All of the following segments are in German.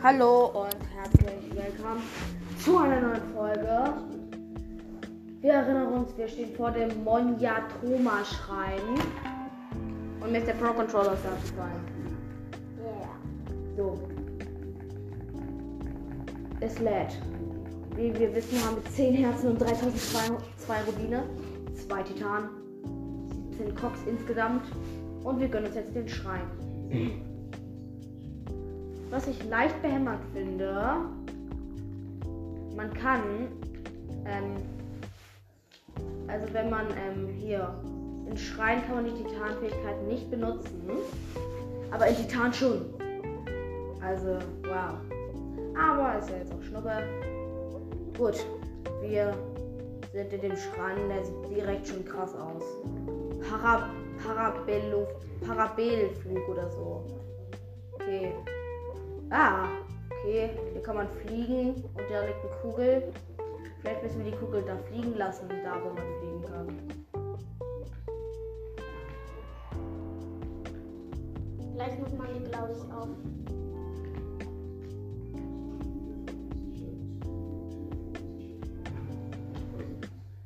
Hallo und herzlich willkommen zu einer neuen Folge. Wir erinnern uns, wir stehen vor dem Monjatoma-Schrein. Und mir ist der Pro Controller aufgefallen. Yeah. So. Es lädt. Wie wir wissen, haben wir 10 Herzen und 3002 Rubine. 2 Titan. 17 Cox insgesamt. Und wir gönnen uns jetzt den Schrein. Was ich leicht behämmert finde, man kann, ähm, also wenn man ähm, hier in Schrein kann man die Titanfähigkeit nicht benutzen, aber in Titan schon. Also, wow. Aber ist ja jetzt auch Schnuppe. Gut, wir sind in dem Schrein, der sieht direkt schon krass aus. Para, Parabello, Parabelflug oder so. Okay. Ah, okay. Hier kann man fliegen und da liegt eine Kugel. Vielleicht müssen wir die Kugel da fliegen lassen, da wo man fliegen kann. Vielleicht muss man die, glaube ich, auf.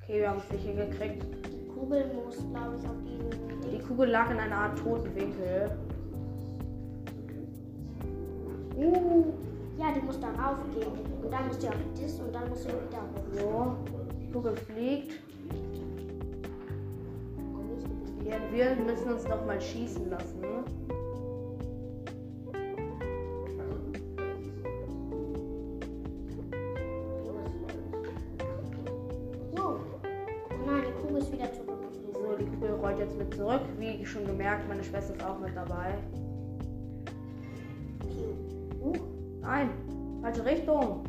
Okay, wir haben es nicht hingekriegt. Die Kugel muss, glaube ich, auf diesen Die. Kugel lag in einer Art toten Winkel. Uh, Ja, die muss da raufgehen. Und dann muss die auf das und dann muss sie wieder hoch. so. Die Kugel fliegt. Ja, wir müssen uns noch mal schießen lassen. ne? Oh nein, die Kugel ist wieder zurückgeflogen. So, die Kugel rollt jetzt mit zurück. Wie schon gemerkt, meine Schwester ist auch mit dabei. Falsche Richtung.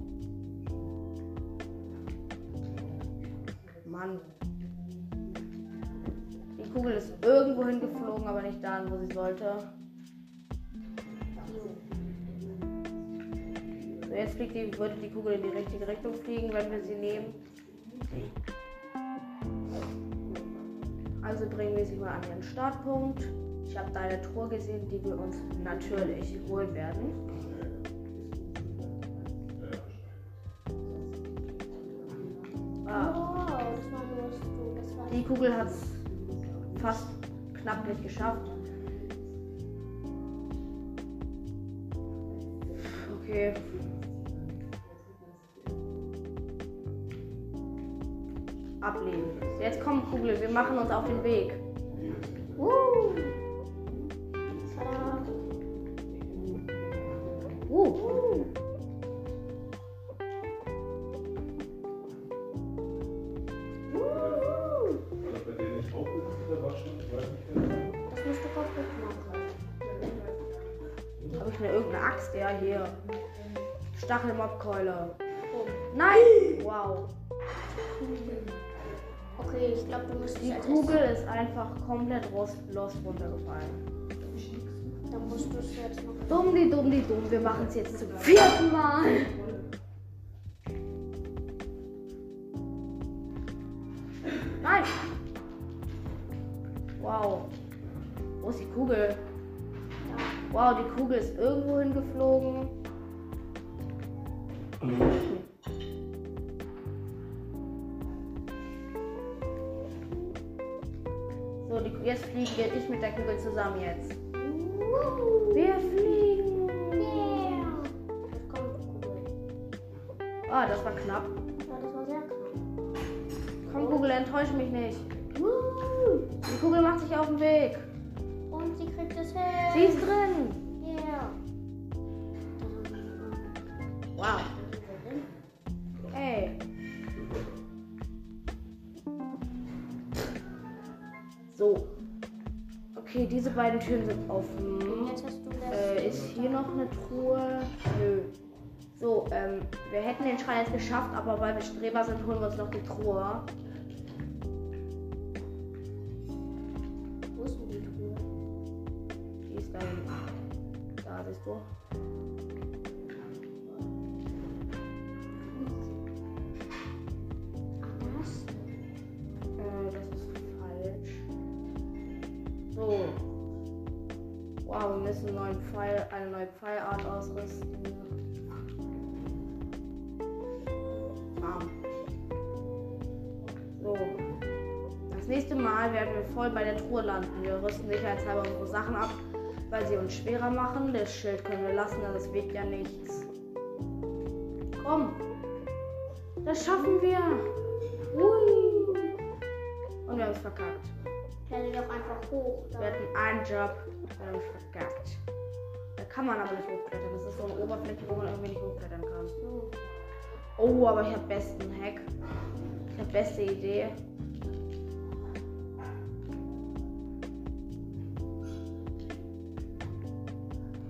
Mann. Die Kugel ist irgendwo hingeflogen, aber nicht dahin, wo sie sollte. So, jetzt fliegt die, würde die Kugel in die richtige Richtung fliegen, wenn wir sie nehmen. Also bringen wir sie mal an ihren Startpunkt. Ich habe da eine Truhe gesehen, die wir uns natürlich holen werden. Die Kugel hat es fast knapp nicht geschafft. Okay. Ablehnen. Jetzt komm, Kugel, wir machen uns auf den Weg. Die Kugel ist einfach komplett lost, lost runtergefallen. Dann musst du es jetzt noch. Dumm, die dumm, die dumm. Wir machen es jetzt zum vierten Mal. Nein! Wow. Wo ist die Kugel? Wow, die Kugel ist irgendwo hingeflogen. Jetzt fliegen wir nicht mit der Kugel zusammen jetzt. Wir fliegen. Yeah. Ah, das war knapp. Ja, das war sehr knapp. Komm, Kugel, enttäusch mich nicht. Die Kugel macht sich auf den Weg. Und sie kriegt es hin. Sie ist drin. Türen sind offen. Äh, ist hier noch eine Truhe? Nö. So, ähm, wir hätten den Schrein jetzt geschafft, aber weil wir Streber sind, holen wir uns noch die Truhe. Wo ist denn die Truhe? Die ist da. Da siehst du. neue Pfeilart ausrüsten. Bam. So. Das nächste Mal werden wir voll bei der Truhe landen. Wir rüsten sicherheitshalber unsere Sachen ab, weil sie uns schwerer machen. Das Schild können wir lassen, das es ja nichts. Komm. Das schaffen wir. Ui. Und wir haben es verkackt. Stell doch einfach hoch. Dann. Wir hatten einen Job, wir haben es verkackt. Kann man aber nicht hochklettern. Das ist so eine Oberfläche, wo man irgendwie nicht hochklettern kann. Oh, aber ich habe besten Hack. Ich habe beste Idee.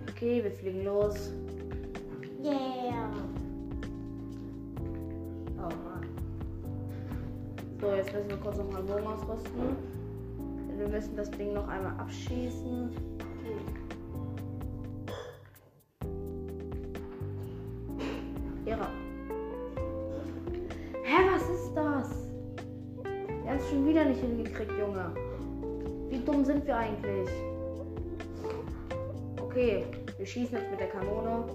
Okay, wir fliegen los. Yeah. Oh Mann. So, jetzt müssen wir kurz nochmal Bogen ausrüsten. Wir müssen das Ding noch einmal abschießen. Hingekriegt, Junge. Wie dumm sind wir eigentlich? Okay, wir schießen jetzt mit der Kanone.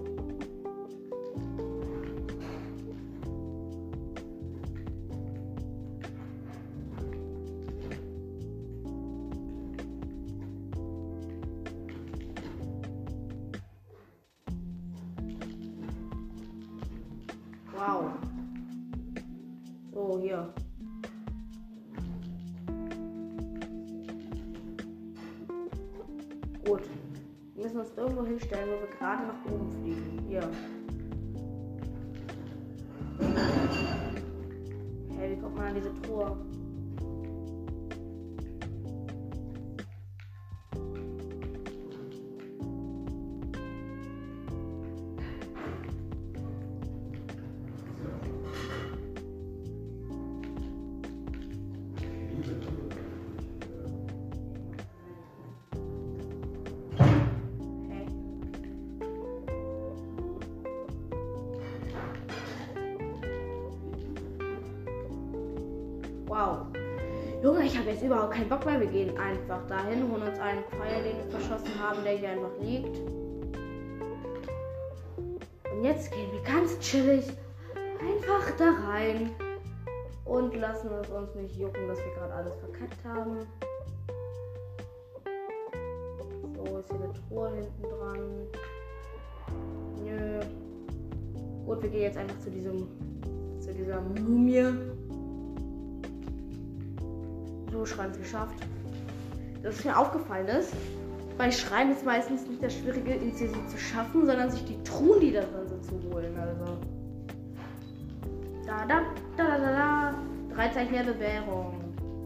Habe jetzt überhaupt keinen Bock mehr. Wir gehen einfach dahin, holen uns einen Pfeil, den wir verschossen haben, der hier einfach liegt. Und jetzt gehen wir ganz chillig einfach da rein und lassen es uns nicht jucken, dass wir gerade alles verkackt haben. So, ist hier eine Truhe hinten dran. Nö. Gut, wir gehen jetzt einfach zu diesem, zu dieser Mumie. Ist geschafft. Das ist mir aufgefallen ist. Bei Schreien ist meistens nicht das Schwierige, sie zu schaffen, sondern sich die Truhen, die da drin sind, zu holen. Also. Da, da, da, da, da. Drei Zeichen der Bewährung.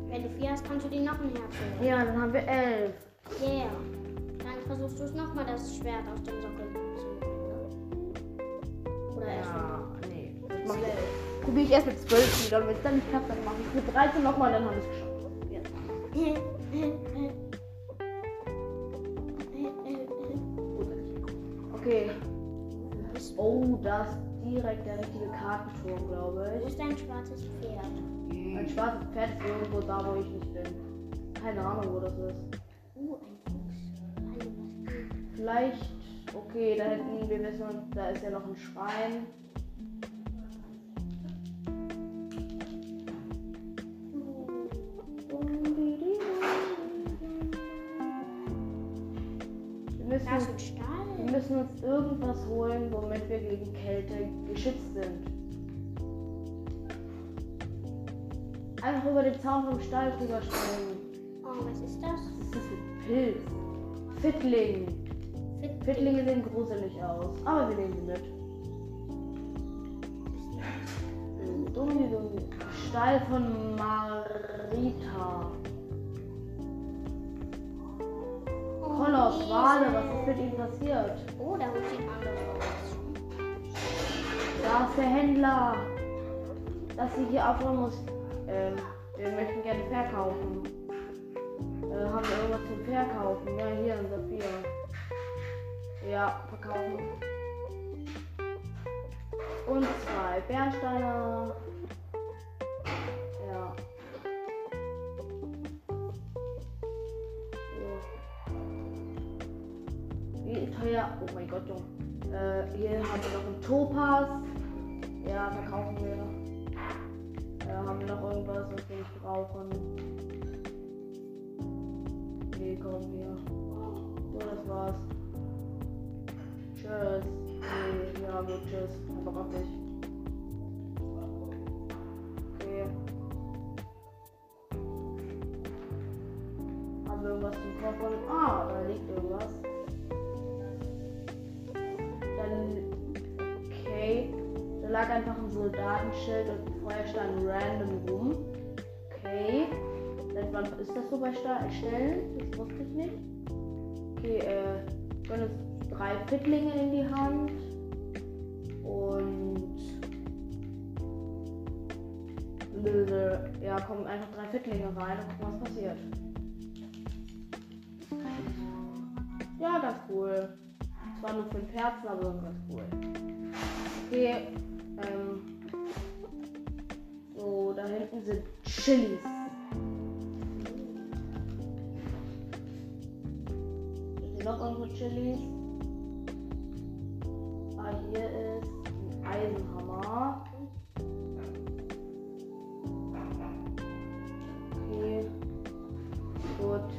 Wenn du vier hast, kannst du die noch ein Herz holen. Ja, dann haben wir elf. Yeah. Dann versuchst du es nochmal, das Schwert aus dem Sockel zu holen. Oder erst Ja, nee. Zwölf. ich, probiere ich erst mit 12 wieder und wenn es dann nicht klappt, dann mache ich mit 13 nochmal, dann habe ich es geschafft. Okay. Oh, das ist direkt der richtige Kartenturm, glaube Wo ich. ist dein schwarzes Pferd? Ein schwarzes Pferd ist irgendwo da, wo ich nicht bin. Keine Ahnung, wo das ist. Uh, ein Fuchs. Vielleicht, okay, da hinten, wir wissen, da ist ja noch ein Schrein. Müssen uns irgendwas holen, womit wir gegen Kälte geschützt sind. Einfach über den Zaun vom Stall drüber springen. Oh, was ist das? Das ist ein Pilz. Fittling. Fit- Fittlinge sehen gruselig aus, aber wir nehmen sie mit. Dummi, dummi. Stall von Marita. Koloss, Esel. Wale, was ist mit ihm passiert? Oh, Hund sieht anders aus. Da ist der Händler. Dass sie hier aufhören muss. Ähm, wir möchten gerne verkaufen. Äh, haben wir irgendwas zum Verkaufen? Ja, hier ein Saphir. Ja, verkaufen. Und zwei Bernsteine. Teuer? Oh mein Gott, Junge. Äh, hier haben wir noch einen Topaz. Ja, verkaufen wir. Äh, haben wir noch irgendwas, was wir nicht brauchen? Nee, komm hier. So, das war's. Tschüss. Nee, ja gut, tschüss. Aber auch nicht. Okay. Haben wir irgendwas zum Kochen? Ah, da liegt irgendwas. Lag einfach ein Soldatenschild und ein Feuerstein random rum. Okay. Seit wann ist das so bei Sta- Stellen? Das wusste ich nicht. Okay, äh. Können uns drei Fittlinge in die Hand. Und. Ja, kommen einfach drei Fittlinge rein und gucken, was passiert. Ja, ganz cool. Zwar nur fünf Herzen, aber ganz cool. Okay, da hinten sind Chilis. Sind noch irgendwo Chilis? Ah, hier ist ein Eisenhammer. Okay. Gut.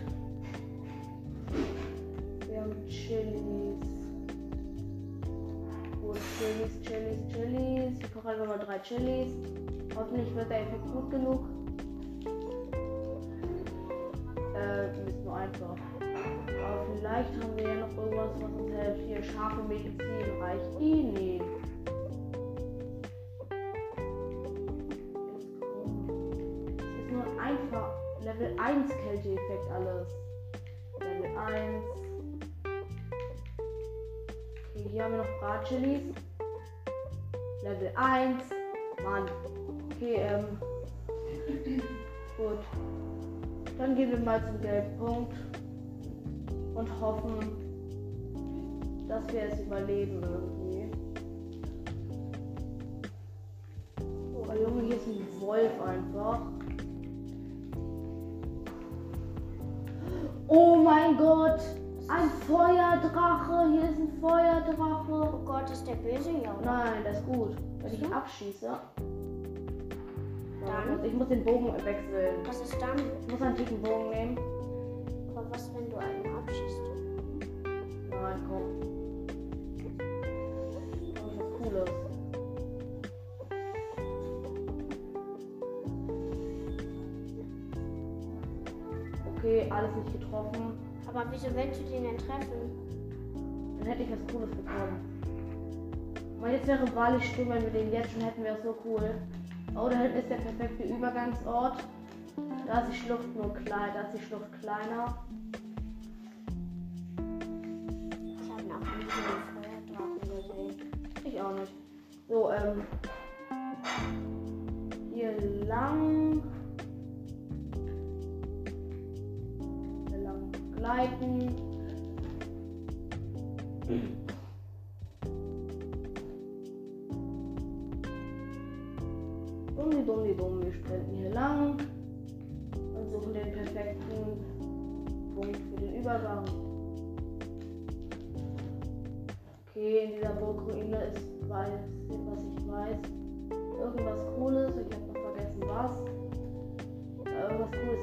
Wir haben Chilis. Gut, Chilis, Chilis, Chilis. Ich koche einfach mal drei Chilis. Hoffentlich wird der Effekt gut genug. Äh, ist nur einfach. Aber vielleicht haben wir ja noch irgendwas, was uns hilft. Hier, scharfe Medizin. Reicht. Jetzt komm. Es ist nur einfach. Level 1 Kälteeffekt alles. Level 1. Okay, hier haben wir noch Bratchilis. Level 1. Mann. Okay, ähm. Gut. Dann gehen wir mal zum Geldpunkt und hoffen, dass wir es überleben irgendwie. Oh Junge, hier ist ein Wolf einfach. Oh mein Gott! Ein Feuerdrache! Hier ist ein Feuerdrache! Oh Gott, ist der böse, ja, oder? Nein, das ist gut. Wenn ich ihn abschieße. Dann? Ich muss den Bogen wechseln. Was ist dann? Ich muss einen dicken Bogen nehmen. Aber was, wenn du einen abschießt? Nein, komm. Oh, was Cooles. Okay, alles nicht getroffen. Aber wieso willst du den denn treffen? Dann hätte ich was Cooles bekommen. Aber jetzt wäre Bali stumm, wenn wir den jetzt schon hätten, wäre es so cool. Oh, da hinten ist der perfekte Übergangsort. Da ist die Schlucht nur klein, da ist die Schlucht kleiner. Ich habe noch nie einen Feuerdrachen gesehen. Ich auch nicht. So, ähm.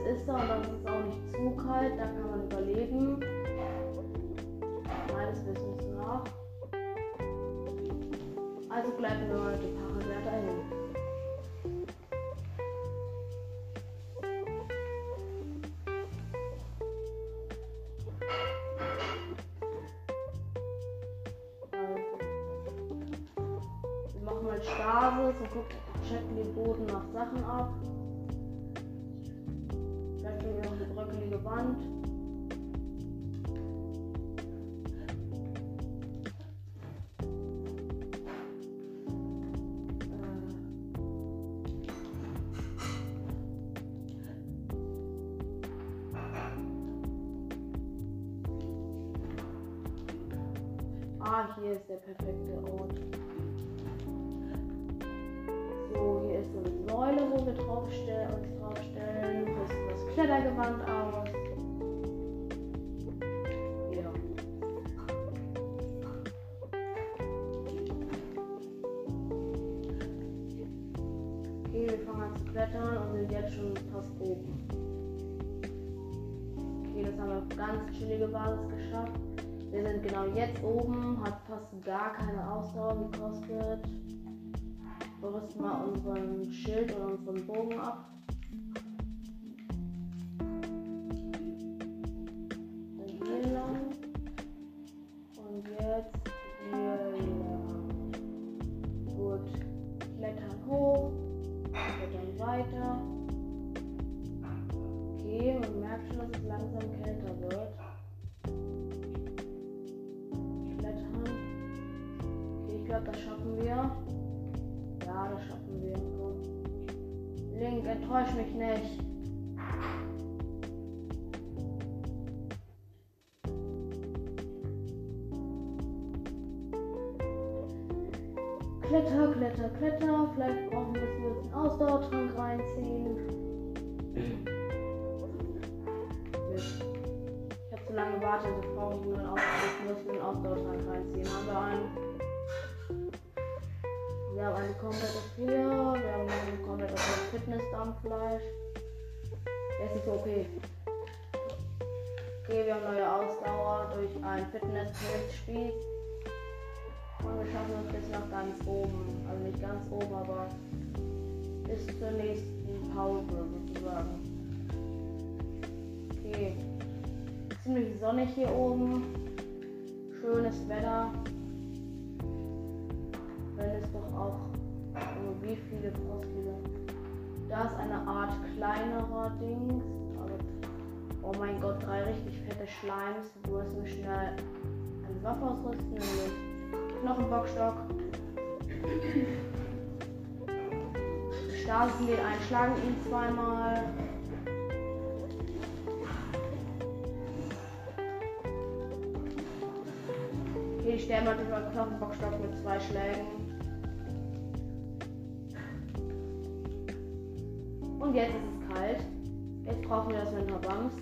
Ist da und dann ist es auch nicht zu kalt. Da kann man überleben. Meines Wissens nach. Also bleiben wir mal die Parallel dahin. Also, mal Stasis und gucken, checken den Boden nach Sachen ab. Eine klettern und sind jetzt schon fast oben. Okay, das haben wir auf ganz chillige Basis geschafft. Wir sind genau jetzt oben, hat fast gar keine Ausdauer gekostet. Wir rüsten mal unseren Schild oder unseren Bogen ab. Der ist okay. Okay, wir haben neue Ausdauer durch ein Fitness-Spieß. Und wir schaffen es bis nach ganz oben. Also nicht ganz oben, aber bis zur nächsten Pause sozusagen. Okay. Ziemlich sonnig hier oben. Schönes Wetter. Wenn es doch auch oh, wie viele Frostlieder. Da ist eine Art kleinerer Dings. Oh mein Gott, drei richtig fette Schleims. Du musst mir schnell eine Waffe ausrüsten, nämlich Knochenbockstock. Stasen geht ein, schlagen ihn zweimal. Okay, ich sterbe natürlich mal Knochenbockstock mit zwei Schlägen. Und jetzt ist es kalt. Jetzt brauchen wir das Winterbams.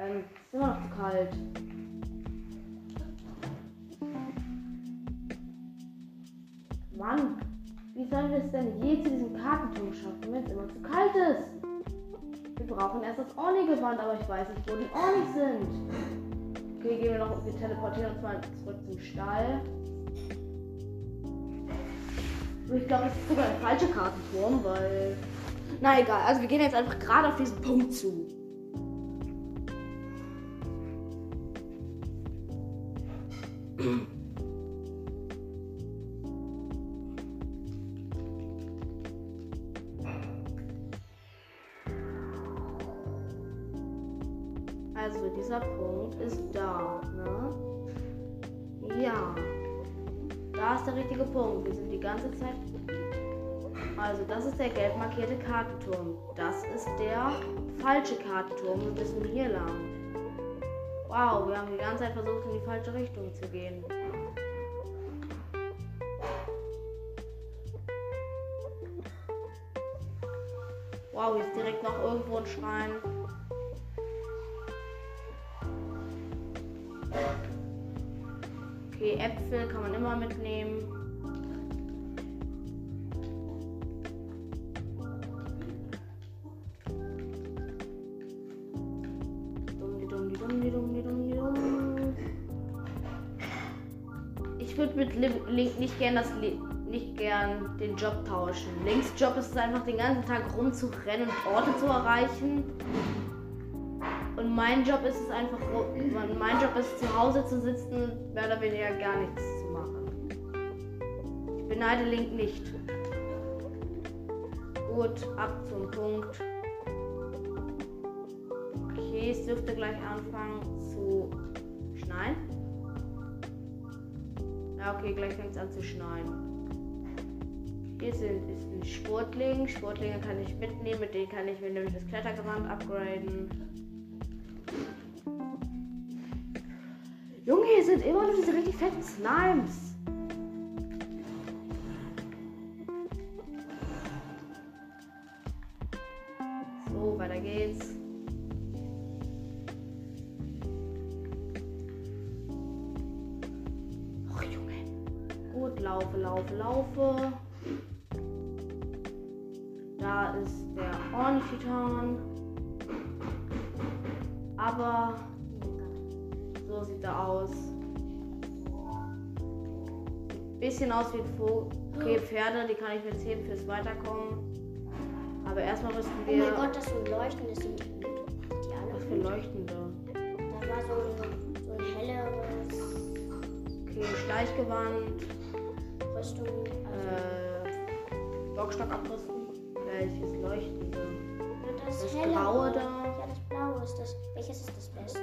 Ähm, ist immer noch zu kalt. Mann, wie sollen wir es denn je zu diesem Kartenturm schaffen, wenn es immer zu kalt ist? Wir brauchen erst das Orni-Gewand, aber ich weiß nicht, wo die Ornis sind. Okay, gehen wir noch, wir teleportieren uns mal zurück zum Stall. Ich glaube, das ist sogar ein falscher Kartenturm, weil. Na egal, also wir gehen jetzt einfach gerade auf diesen Punkt zu. Das ist der gelb markierte Kartenturm. Das ist der falsche Kartenturm. Wir müssen hier lang. Wow, wir haben die ganze Zeit versucht, in die falsche Richtung zu gehen. Wow, hier ist direkt noch irgendwo ein Schrein. Okay, Äpfel kann man immer mitnehmen. Würde mit Link nicht gern das nicht gern den Job tauschen. Links Job ist es einfach den ganzen Tag rumzurennen und Orte zu erreichen. Und mein Job ist es einfach, mein Job ist zu Hause zu sitzen und mehr oder weniger gar nichts zu machen. Ich beneide Link nicht. Gut, ab zum Punkt. Okay, es dürfte gleich anfangen okay, gleich fängt es an zu schneien. Hier sind, ist ein Sportling. Sportlinge kann ich mitnehmen, mit denen kann ich mir nämlich das Klettergewand upgraden. Junge, hier sind immer noch diese richtig fetten Slimes. Aber so sieht er aus. Bisschen aus wie ein Vogel. Okay, Pferde, die kann ich mir jetzt heben fürs Weiterkommen. Aber erstmal rüsten Oh wir. mein Gott, das so ein leuchtendes sind die alle was für gut. Leuchtende. Da war so ein, so ein helleres Okay, Schleichgewand. Rüstung. Äh, Bockstock abrüsten. Welches Leuchtende? Ja, das, das. Graue da. Ist das. Welches ist das Beste?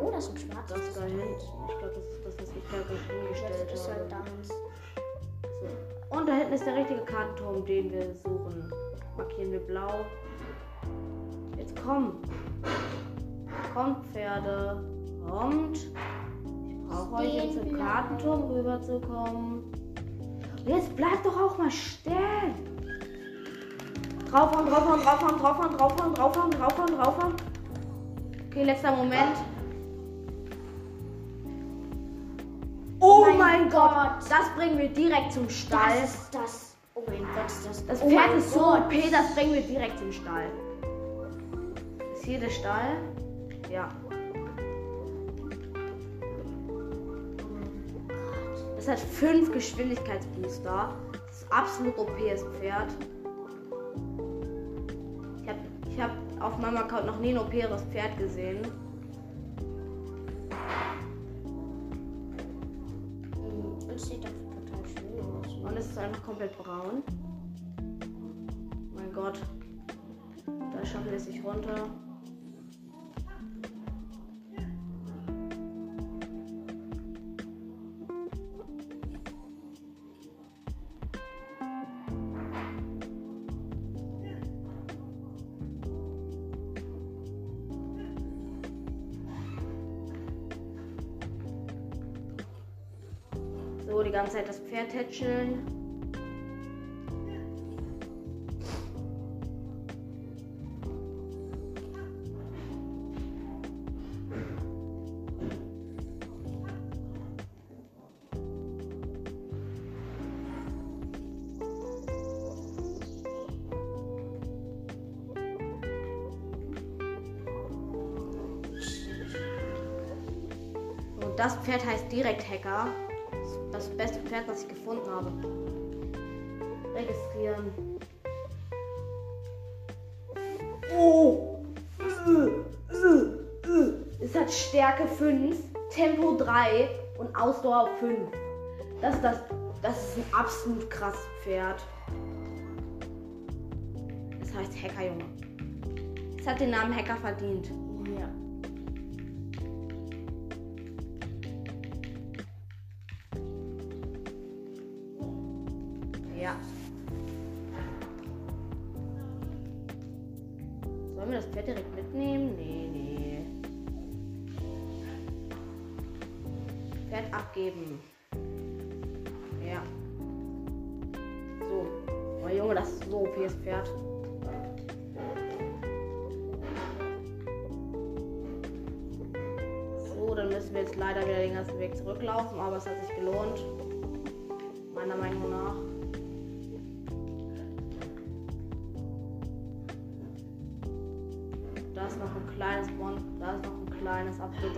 Oh, das ist ein schwarzes. Das da hinten. Ich glaube, das ist das, was ich Das ist halt deins. So. Und da hinten ist der richtige Kartenturm, den wir suchen. Markieren wir blau. Jetzt komm. Kommt, Pferde. Kommt. Ich brauche euch jetzt zum Kartenturm rüberzukommen. Und Jetzt bleibt doch auch mal stehen. Draufhauen, draufhauen, draufhauen, draufhauen, draufhauen, draufhauen, draufhauen, draufhauen. Okay, letzter Moment. Oh mein, Mein Gott. Gott. Das bringen wir direkt zum Stall. Das ist das. Oh mein Gott, ist das. Das Pferd ist so. OP, das bringen wir direkt zum Stall. Ist hier der Stall? Ja. Das hat fünf Geschwindigkeitsbooster. Das ist absolut OPs Pferd. Auf meinem Account noch nie ein OPeres Pferd gesehen. Und das Pferd heißt direkt Hacker. Das beste Pferd, was ich gefunden habe. Registrieren. Oh! Es hat Stärke 5, Tempo 3 und Ausdauer 5. Das, ist das, das ist ein absolut krasses Pferd. Das heißt Hacker, Junge. Es hat den Namen Hacker verdient.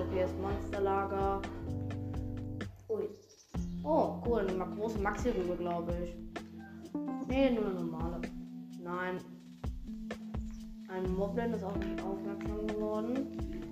Okayes Monsterlager. Ui. Oh, cool, eine große Maxi-Rübe, glaube ich. Nee, nur eine normale. Nein. Ein Moblin ist auch nicht aufmerksam geworden.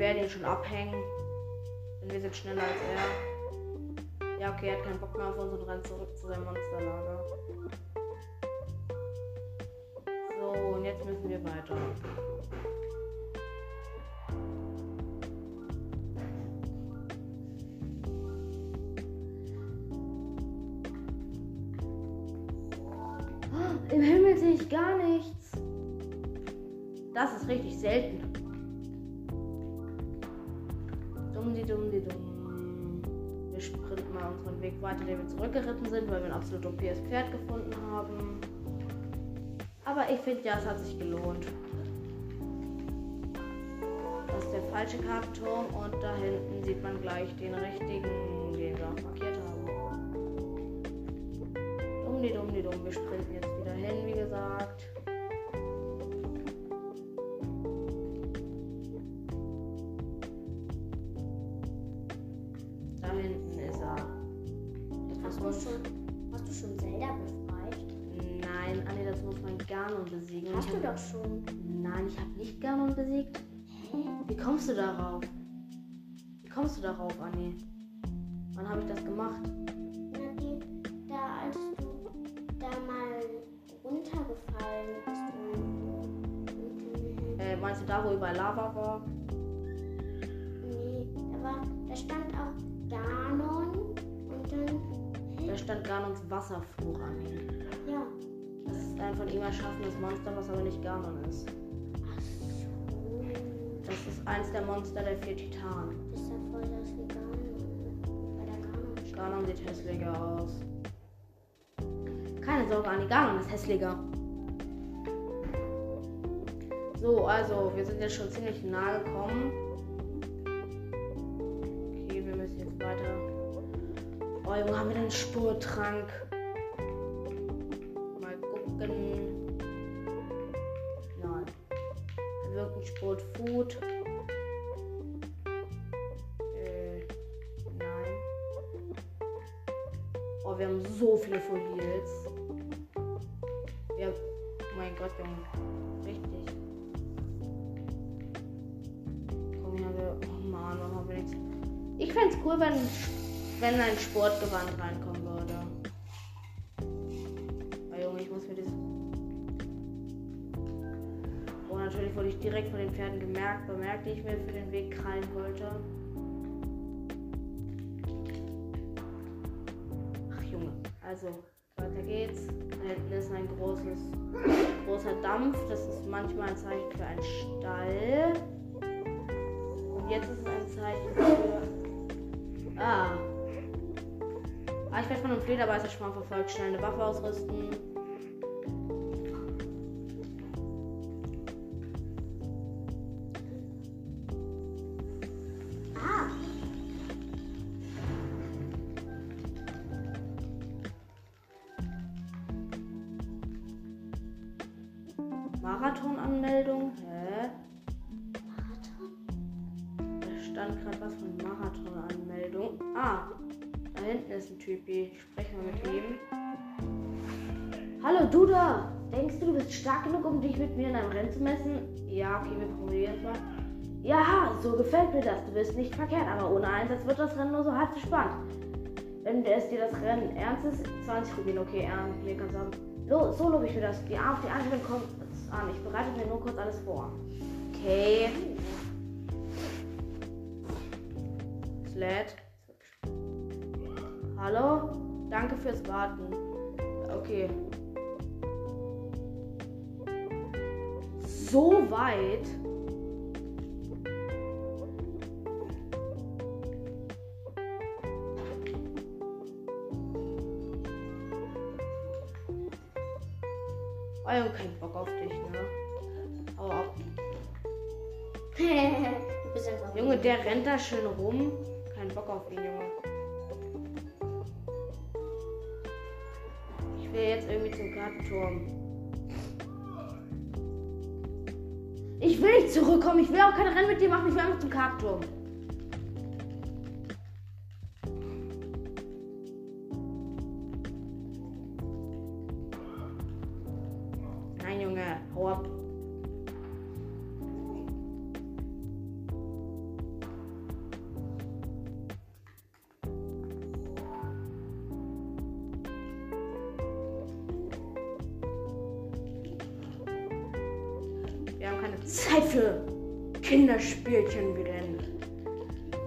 Werden ihn schon abhängen. Denn wir sind schneller als er. Ja, okay, er hat keinen Bock mehr auf uns und rennt zurück zu seinem Monsterlager. So, und jetzt müssen wir weiter. Im Himmel sehe ich gar nichts. Das ist richtig selten. Weiter, den wir zurückgeritten sind, weil wir ein absolut OPs Pferd gefunden haben. Aber ich finde ja, es hat sich gelohnt. Das ist der falsche Kartenturm und da hinten sieht man gleich den richtigen, den wir markiert haben. Dumm, die dumm, dumm. Wir sprinten jetzt du doch schon. Nein, ich habe nicht Ganon besiegt. Wie kommst du darauf? Wie kommst du darauf, Anni? Wann habe ich das gemacht? Na, die, da, als du da mal runtergefallen bist. Und, Äh, meinst du da, wo überall Lava war? nee, da war, da stand auch Ganon und dann, Da stand Ganons Wasserfluch, Anni. Das ist ein von ihm erschaffenes Monster, was aber nicht Ganon ist. Ach so. Das ist eins der Monster der vier Titanen. Das ist ja voll das wie Ganon. Bei der Ganon. Ganon sieht hässlicher aus. Keine Sorge, Anni, Ganon ist hässlicher. So, also, wir sind jetzt schon ziemlich nah gekommen. Okay, wir müssen jetzt weiter. Oh, Junge, haben wir denn einen Spurtrank? Wenn ein Sportgewand reinkommen würde. Oh, Junge, ich muss mir das... Oh, natürlich wurde ich direkt von den Pferden gemerkt, bemerkt, die ich mir für den Weg krallen wollte. Ach Junge, also weiter geht's. Da hinten ist ein großes, großer Dampf. Das ist manchmal ein Zeichen für einen Stall. Und jetzt ist es ein Zeichen für. Ah. Ah, ich werde von einem Flederbeißer schon mal verfolgt. Schnell eine Waffe ausrüsten. Mit mir in einem Rennen zu messen? Ja, okay, wir probieren es mal. Ja, so gefällt mir das. Du bist nicht verkehrt, aber ohne Einsatz wird das Rennen nur so halb so spannend. Wenn es dir das Rennen ernst ist, 20 Rubin, okay, mir kannst haben. So, so lobe ich mir das. Die A auf die Anwendung kommt es an. Ich bereite mir nur kurz alles vor. Okay. Sled. Hallo? Danke fürs Warten. Okay. So weit. Oh, Junge, kein Bock auf dich, ne? Hau ab. du bist einfach. Junge, der rennt da schön rum. Kein Bock auf ihn, Junge. Ich will jetzt irgendwie zum Kartenturm. Ich will nicht zurückkommen. Ich will auch keine Rennen mit dir machen. Ich will einfach zum Kartenturm.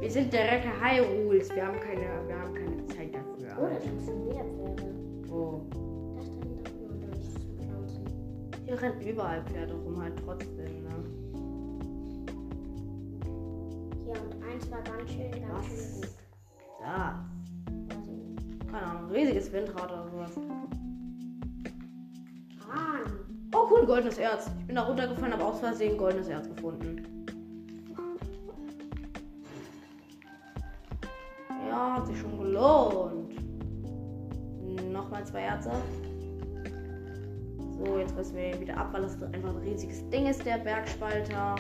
Wir sind der Retter Hyrules. Wir haben keine, wir haben keine Zeit dafür. Oh, da sind schon wieder Pferde. Oh. Das dann doch nur durch. Hier rennen überall Pferde rum, halt trotzdem, ne? Hier und eins war ganz schön, ganz Was? schön gut. Da. Nicht. Keine Ahnung, riesiges Windrad oder sowas. Ah, Oh cool, goldenes Erz. Ich bin da runtergefallen, habe aus Versehen goldenes Erz gefunden. Ja, hat sich schon gelohnt. Nochmal zwei Erze. So, jetzt müssen wir wieder ab, weil das einfach ein riesiges Ding ist, der Bergspalter.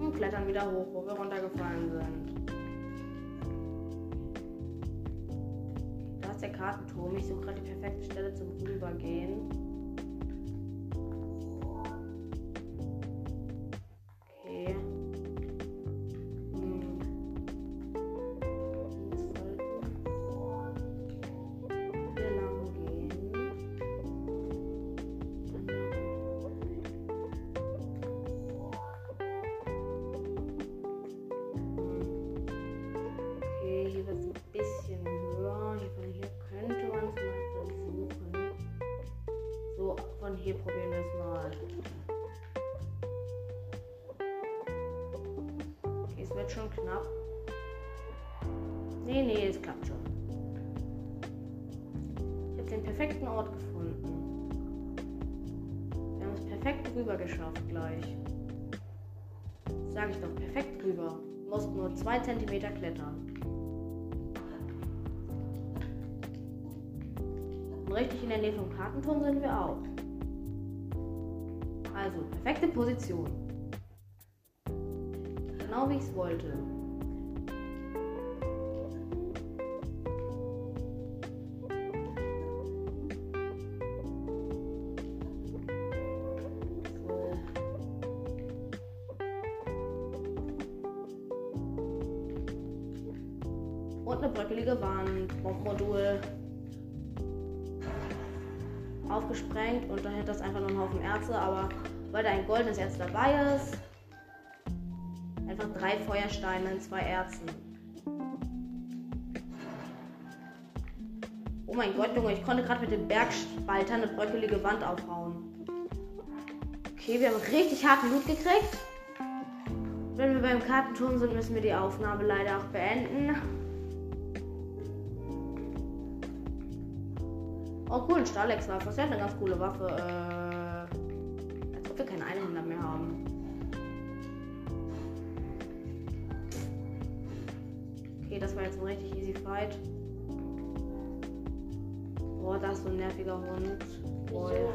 Und klettern wieder hoch, wo wir runtergefallen sind. Da ist der Kartenturm. Ich suche gerade die perfekte Stelle zum Rübergehen. Wird schon knapp. Nee, nee, es klappt schon. Ich habe den perfekten Ort gefunden. Wir haben es perfekt rüber geschafft gleich. Sag ich doch, perfekt rüber. Du musst nur zwei Zentimeter klettern. Und richtig in der Nähe vom Kartenturm sind wir auch. Also, perfekte Position. Ich wollte. In zwei Erzen. Oh mein Gott, Junge, ich konnte gerade mit dem Bergspalter eine bröckelige Wand aufhauen. Okay, wir haben richtig harten Loot gekriegt. Wenn wir beim Kartenturm sind, müssen wir die Aufnahme leider auch beenden. Oh cool, ein Stahlex-Waffe. Das wäre eine ganz coole Waffe. Äh, als ob wir keinen Einhänder mehr haben. Okay, das war jetzt ein richtig easy Fight. Boah, das ist so ein nerviger Hund. wieso Boah. ähm,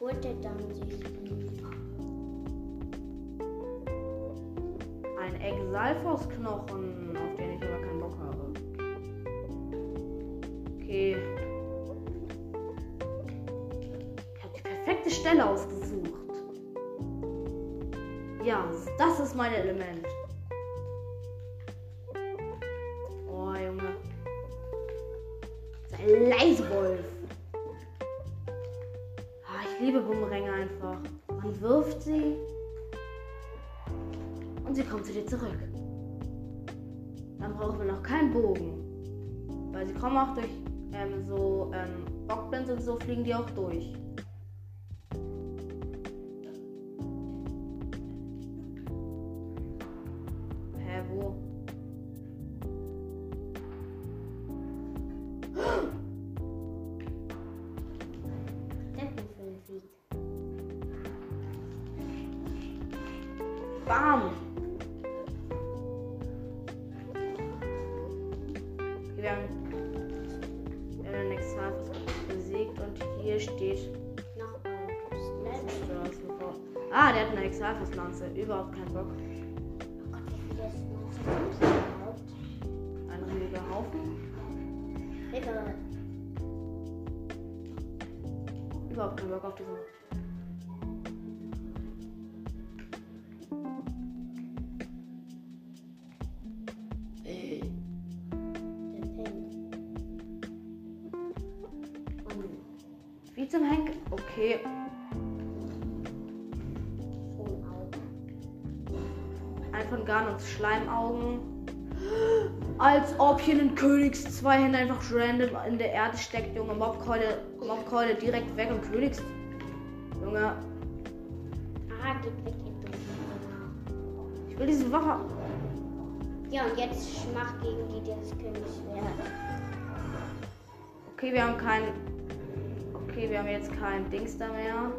holt er dann sich? Ein Exalfos-Knochen, auf den ich aber keinen Bock habe. Okay. Ich habe die perfekte Stelle ausgesucht. Ja, das ist mein Element. Dann brauchen wir noch keinen Bogen. Weil sie kommen auch durch ähm, so ähm, Bockblends und so fliegen die auch durch. keinen Bock auf das. Wie zum Henk. Okay. Ein von Garnons Schleimaugen. Als ob hier ein Königs zwei Hände einfach random in der Erde steckt, Junge. Mobkeule, Mobkeule direkt weg und Königs. Junge, Ah, geht weg, ihr dummen ich will diese Waffe. Ja, und jetzt Schmach gegen die des Königsschwert. Okay, wir haben kein. Okay, wir haben jetzt kein Dings da mehr.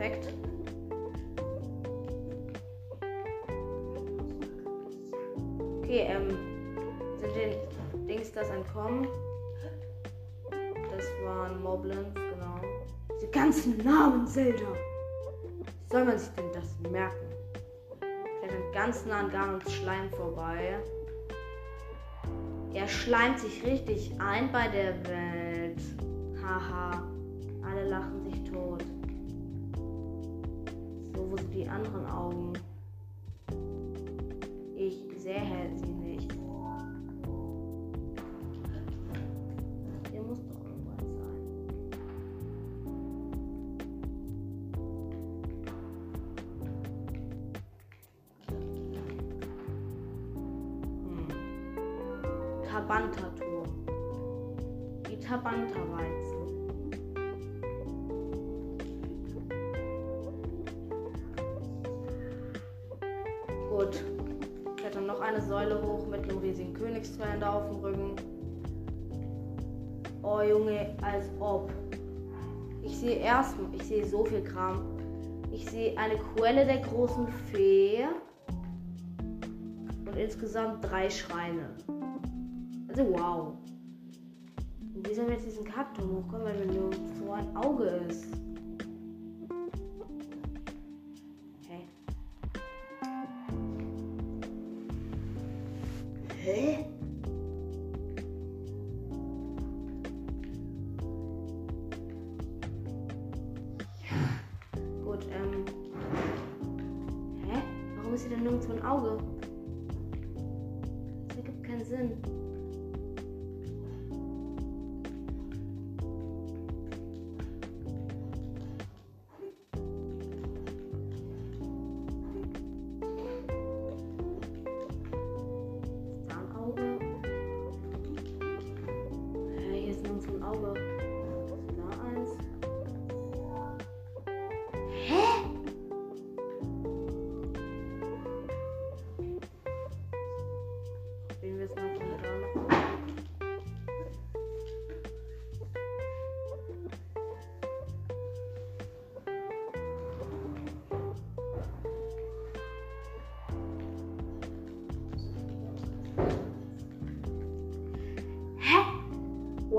Perfekt. Okay, ähm, sind den Dings das entkommen? Das waren Moblins, genau. Diese ganzen Namen, Zelda. Wie soll man sich denn das merken? Dann ganz nah an Ganons Schleim vorbei. Er schleimt sich richtig ein bei der Welt. Haha. Alle lachen sich tot. Wo sind die anderen Augen? Ich sehe sie nicht. Hier muss doch irgendwas sein. Hm. Tabanta-Turm. Die Tabanta-Weizen. Säule hoch mit einem riesigen Königszweihänder auf dem Rücken. Oh Junge, als ob. Ich sehe erstmal, ich sehe so viel Kram. Ich sehe eine Quelle der großen Fee und insgesamt drei Schreine. Also wow. Wie sollen wir jetzt diesen Kaktus hochkommen, wenn nur so ein Auge ist?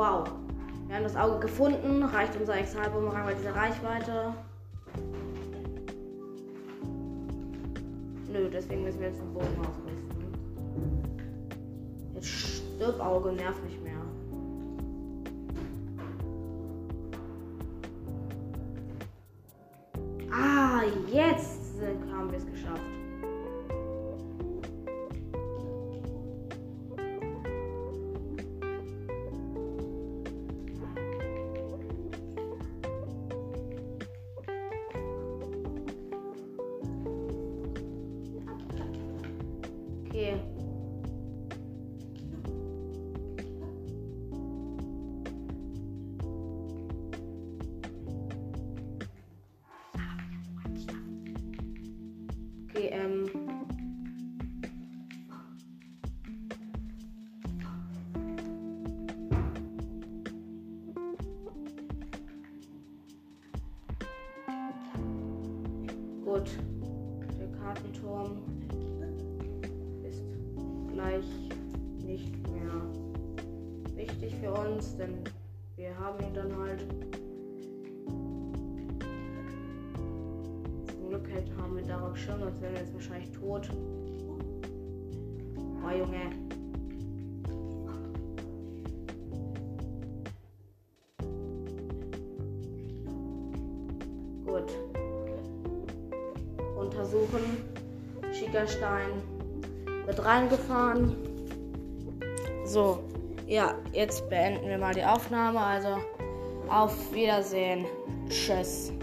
Wow. Wir haben das Auge gefunden. Reicht unser Exhalbumerang bei dieser Reichweite? Nö, deswegen müssen wir jetzt den Bogen ausrüsten. Jetzt stirb Auge, nerv nicht mehr. Okay. Schon, sonst wären wir jetzt wahrscheinlich tot. Oh Junge. Gut. Untersuchen. Schickerstein wird reingefahren. So, ja, jetzt beenden wir mal die Aufnahme. Also, Auf Wiedersehen. Tschüss.